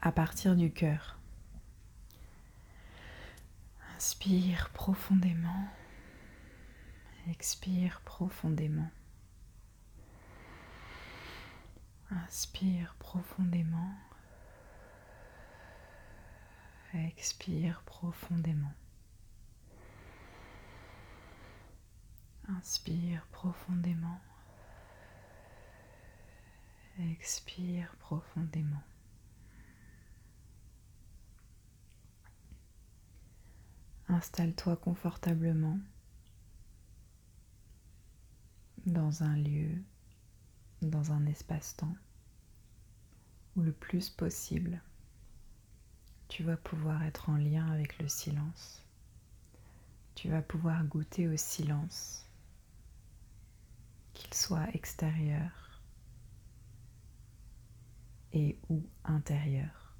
à partir du cœur. Inspire profondément. Expire profondément. Inspire profondément. Expire profondément. Inspire profondément. Expire profondément. Installe-toi confortablement dans un lieu, dans un espace-temps où le plus possible tu vas pouvoir être en lien avec le silence. Tu vas pouvoir goûter au silence, qu'il soit extérieur et ou intérieur.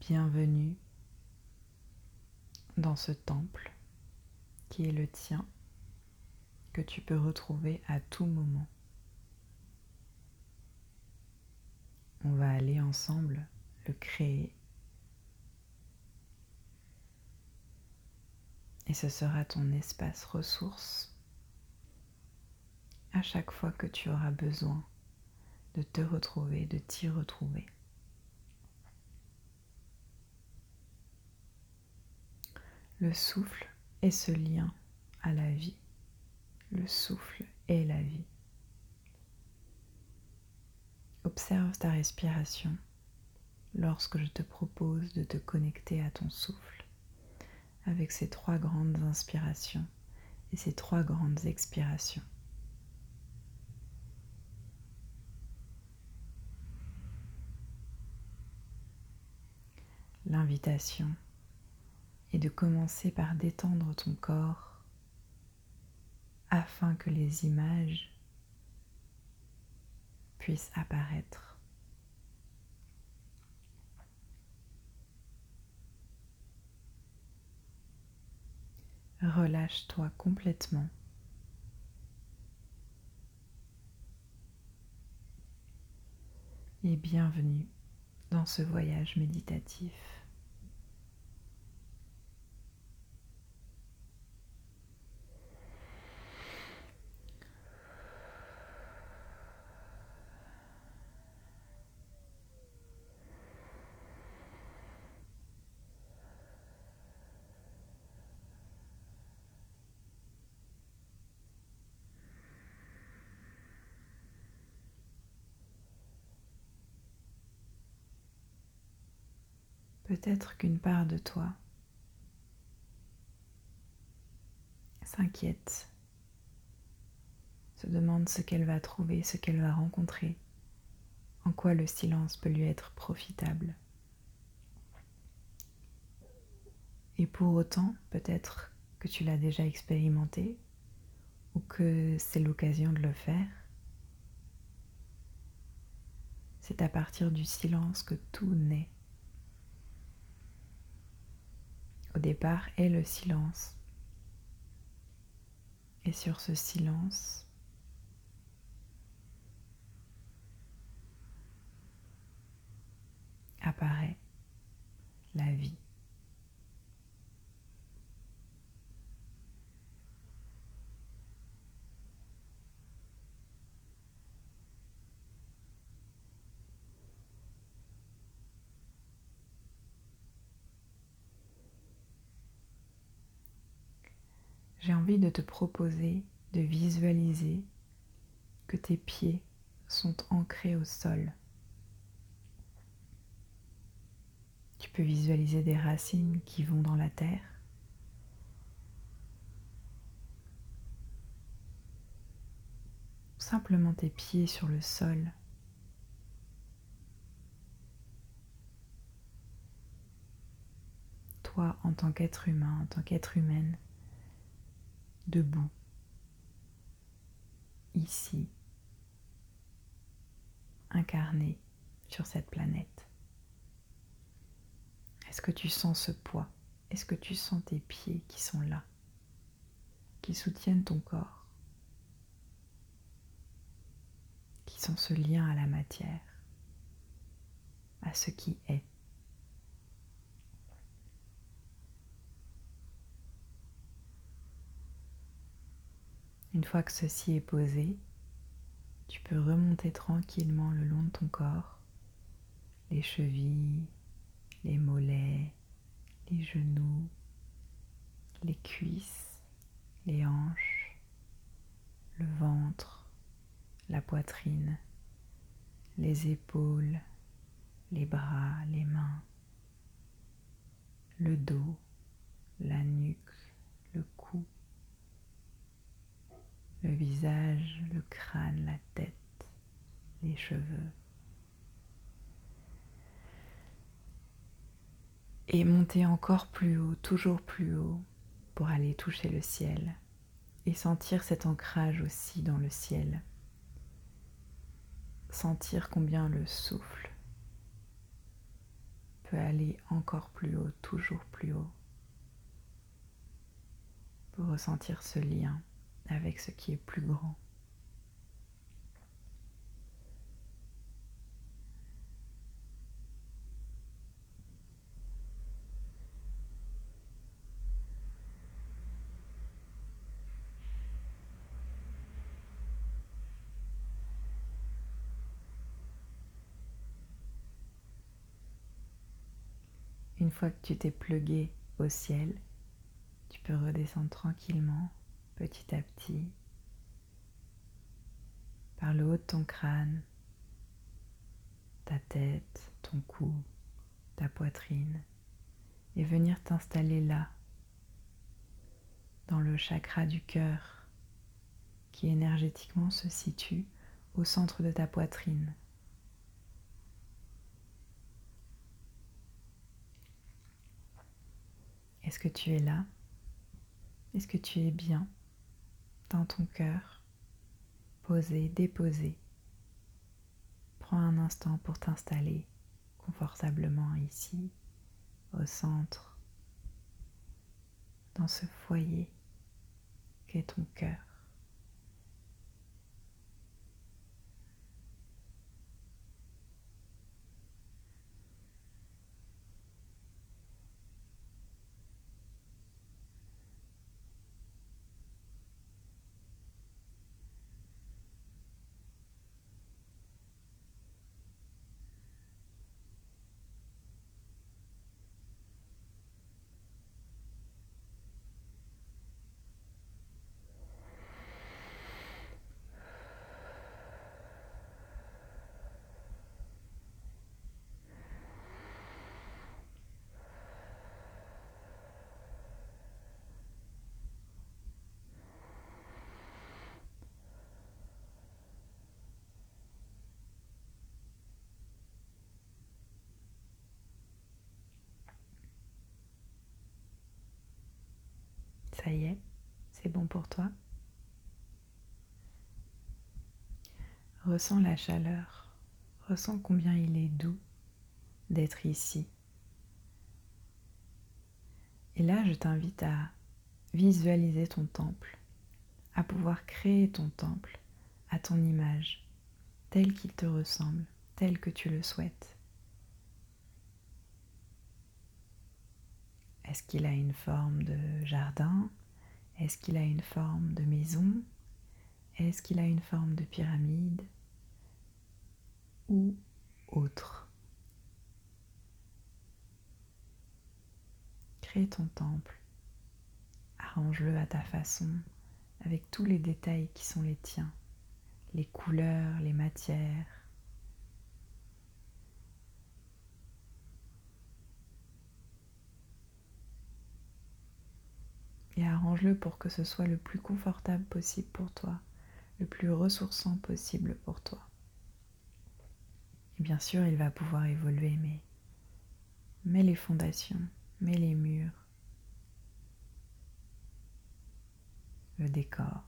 Bienvenue dans ce temple qui est le tien, que tu peux retrouver à tout moment. On va aller ensemble le créer. Et ce sera ton espace ressource à chaque fois que tu auras besoin de te retrouver, de t'y retrouver. Le souffle est ce lien à la vie. Le souffle est la vie. Observe ta respiration lorsque je te propose de te connecter à ton souffle avec ces trois grandes inspirations et ces trois grandes expirations. L'invitation est de commencer par détendre ton corps afin que les images puissent apparaître Relâche-toi complètement. Et bienvenue dans ce voyage méditatif. Peut-être qu'une part de toi s'inquiète, se demande ce qu'elle va trouver, ce qu'elle va rencontrer, en quoi le silence peut lui être profitable. Et pour autant, peut-être que tu l'as déjà expérimenté ou que c'est l'occasion de le faire. C'est à partir du silence que tout naît. Au départ est le silence. Et sur ce silence, apparaît la vie. J'ai envie de te proposer de visualiser que tes pieds sont ancrés au sol. Tu peux visualiser des racines qui vont dans la terre. Simplement tes pieds sur le sol. Toi en tant qu'être humain, en tant qu'être humaine, debout, ici, incarné sur cette planète. Est-ce que tu sens ce poids? Est-ce que tu sens tes pieds qui sont là, qui soutiennent ton corps, qui sont ce lien à la matière à ce qui est? Une fois que ceci est posé, tu peux remonter tranquillement le long de ton corps, les chevilles, les mollets, les genoux, les cuisses, les hanches, le ventre, la poitrine, les épaules, les bras, les mains, le dos, la nuque, le cou, le visage, le crâne, la tête, les cheveux. Et monter encore plus haut, toujours plus haut, pour aller toucher le ciel et sentir cet ancrage aussi dans le ciel. Sentir combien le souffle peut aller encore plus haut, toujours plus haut, pour ressentir ce lien avec ce qui est plus grand. Une fois que tu t'es plugué au ciel, tu peux redescendre tranquillement petit à petit. Par le haut de ton crâne, ta tête, ton cou, ta poitrine. Et venir t'installer là, dans le chakra du cœur qui énergétiquement se situe au centre de ta poitrine. Est-ce que tu es là? Est-ce que tu es bien? Dans ton cœur, posé, déposé. Prends un instant pour t'installer confortablement ici, au centre, dans ce foyer qu'est ton cœur. Ça y est, c'est bon pour toi. Ressens la chaleur, ressens combien il est doux d'être ici. Et là, je t'invite à visualiser ton temple, à pouvoir créer ton temple à ton image, tel qu'il te ressemble, tel que tu le souhaites. Est-ce qu'il a une forme de jardin? Est-ce qu'il a une forme de maison? Est-ce qu'il a une forme de pyramide? Ou autre? Crée ton temple, arrange-le à ta façon, avec tous les détails qui sont les tiens, les couleurs, les matières, et arrange-le pour que ce soit le plus confortable possible pour toi, le plus ressourçant possible pour toi. Et bien sûr, il va pouvoir évoluer, mais mets les fondations, mets les murs, le décor.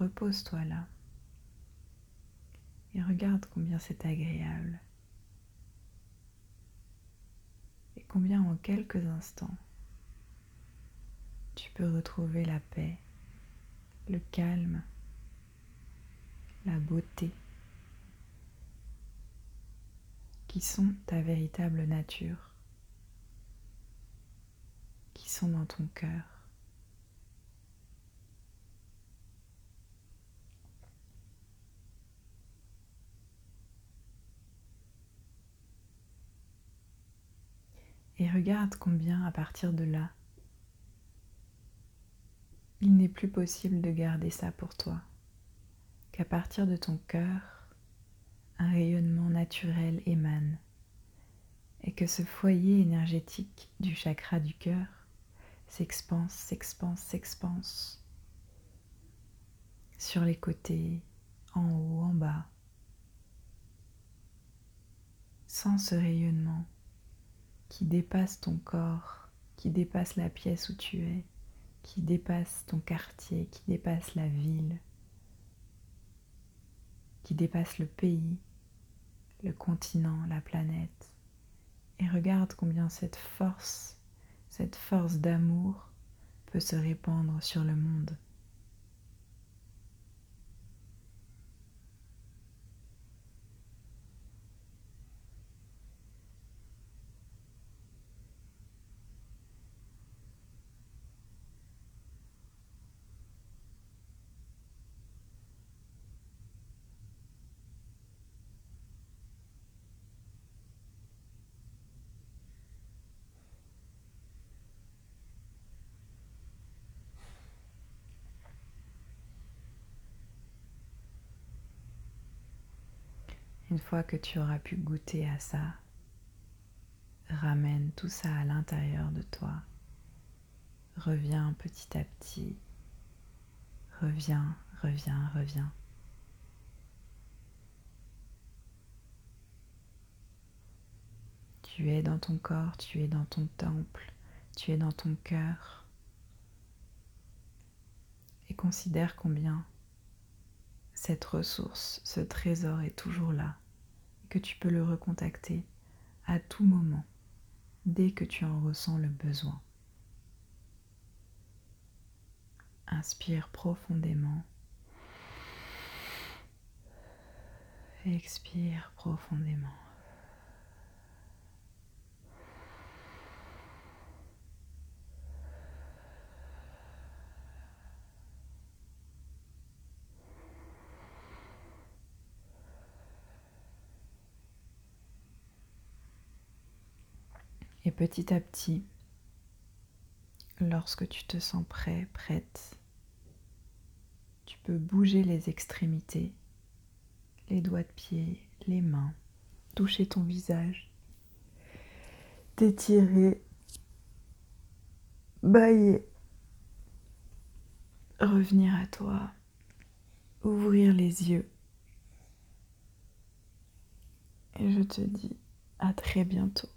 Repose-toi là et regarde combien c'est agréable et combien en quelques instants tu peux retrouver la paix, le calme, la beauté qui sont ta véritable nature, qui sont dans ton cœur. Et regarde combien à partir de là, il n'est plus possible de garder ça pour toi, qu'à partir de ton cœur, un rayonnement naturel émane, et que ce foyer énergétique du chakra du cœur s'expanse, s'expanse, s'expanse sur les côtés, en haut, en bas. Sans ce rayonnement qui dépasse ton corps, qui dépasse la pièce où tu es, qui dépasse ton quartier, qui dépasse la ville, qui dépasse le pays, le continent, la planète. Et regarde combien cette force, cette force d'amour peut se répandre sur le monde. Une fois que tu auras pu goûter à ça, ramène tout ça à l'intérieur de toi. Reviens petit à petit. Reviens, reviens, reviens. Tu es dans ton corps, tu es dans ton temple, tu es dans ton cœur. Et considère combien cette ressource, ce trésor est toujours là que tu peux le recontacter à tout moment, dès que tu en ressens le besoin. Inspire profondément. Expire profondément. Petit à petit, lorsque tu te sens prêt, prête, tu peux bouger les extrémités, les doigts de pied, les mains, toucher ton visage, t'étirer, bailler, revenir à toi, ouvrir les yeux. Et je te dis à très bientôt.